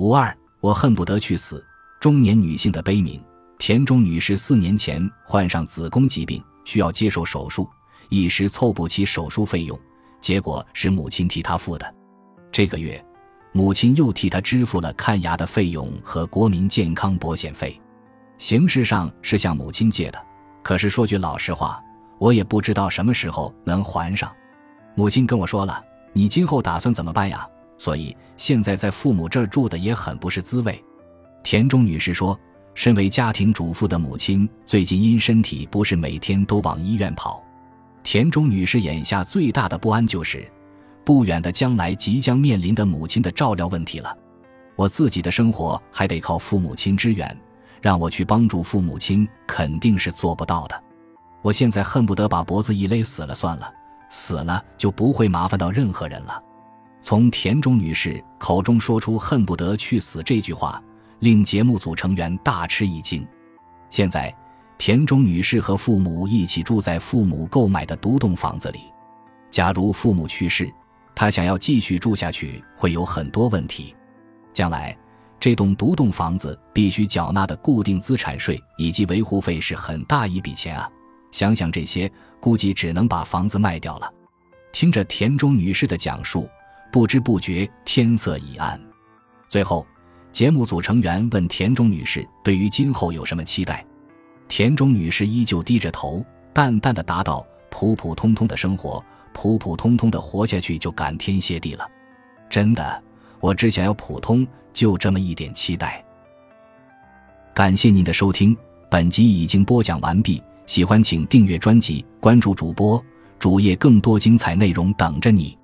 五二，我恨不得去死。中年女性的悲鸣。田中女士四年前患上子宫疾病，需要接受手术，一时凑不齐手术费用，结果是母亲替她付的。这个月，母亲又替她支付了看牙的费用和国民健康保险费。形式上是向母亲借的，可是说句老实话，我也不知道什么时候能还上。母亲跟我说了：“你今后打算怎么办呀？”所以现在在父母这儿住的也很不是滋味。田中女士说。身为家庭主妇的母亲，最近因身体不适，每天都往医院跑。田中女士眼下最大的不安就是，不远的将来即将面临的母亲的照料问题了。我自己的生活还得靠父母亲支援，让我去帮助父母亲肯定是做不到的。我现在恨不得把脖子一勒死了算了，死了就不会麻烦到任何人了。从田中女士口中说出“恨不得去死”这句话。令节目组成员大吃一惊。现在，田中女士和父母一起住在父母购买的独栋房子里。假如父母去世，她想要继续住下去会有很多问题。将来，这栋独栋房子必须缴纳的固定资产税以及维护费是很大一笔钱啊！想想这些，估计只能把房子卖掉了。听着田中女士的讲述，不知不觉天色已暗。最后。节目组成员问田中女士：“对于今后有什么期待？”田中女士依旧低着头，淡淡的答道：“普普通通的生活，普普通通的活下去就感天谢地了。真的，我只想要普通，就这么一点期待。”感谢您的收听，本集已经播讲完毕。喜欢请订阅专辑，关注主播主页，更多精彩内容等着你。